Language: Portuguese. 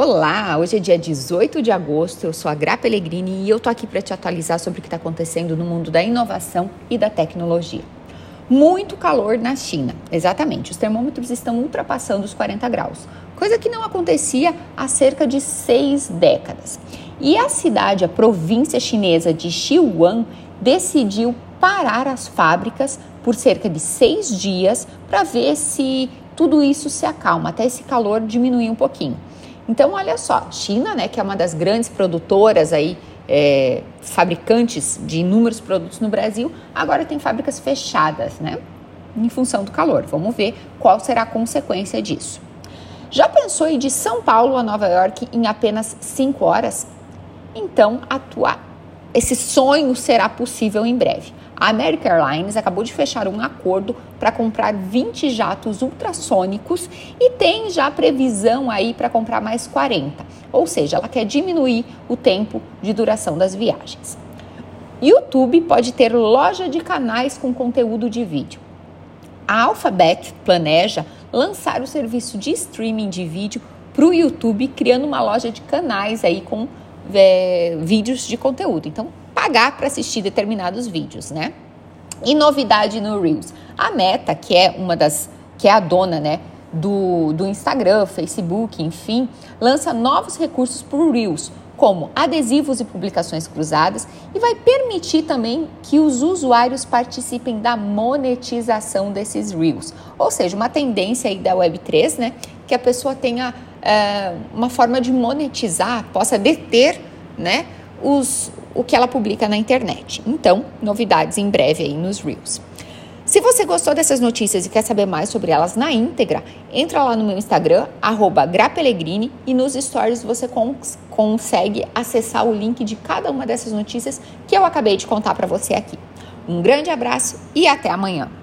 Olá, hoje é dia 18 de agosto, eu sou a Gra Pellegrini e eu tô aqui para te atualizar sobre o que está acontecendo no mundo da inovação e da tecnologia. Muito calor na China, exatamente, os termômetros estão ultrapassando os 40 graus, coisa que não acontecia há cerca de seis décadas. E a cidade, a província chinesa de Xi'an, decidiu parar as fábricas por cerca de seis dias para ver se tudo isso se acalma, até esse calor diminuir um pouquinho. Então, olha só, China, né, que é uma das grandes produtoras aí, é, fabricantes de inúmeros produtos no Brasil, agora tem fábricas fechadas, né, em função do calor. Vamos ver qual será a consequência disso. Já pensou ir de São Paulo a Nova York em apenas 5 horas? Então, atuar. Esse sonho será possível em breve. A American Airlines acabou de fechar um acordo para comprar 20 jatos ultrassônicos e tem já previsão aí para comprar mais 40. Ou seja, ela quer diminuir o tempo de duração das viagens. YouTube pode ter loja de canais com conteúdo de vídeo. A Alphabet planeja lançar o serviço de streaming de vídeo para o YouTube, criando uma loja de canais aí com é, vídeos de conteúdo. Então, pagar para assistir determinados vídeos, né? E novidade no Reels. A Meta, que é uma das que é a dona, né, do, do Instagram, Facebook, enfim, lança novos recursos para o Reels, como adesivos e publicações cruzadas, e vai permitir também que os usuários participem da monetização desses Reels. Ou seja, uma tendência aí da Web3, né, que a pessoa tenha é, uma forma de monetizar, possa deter, né, os, o que ela publica na internet. Então, novidades em breve aí nos Reels. Se você gostou dessas notícias e quer saber mais sobre elas na íntegra, entra lá no meu Instagram, @grapellegrini e nos stories você cons consegue acessar o link de cada uma dessas notícias que eu acabei de contar para você aqui. Um grande abraço e até amanhã.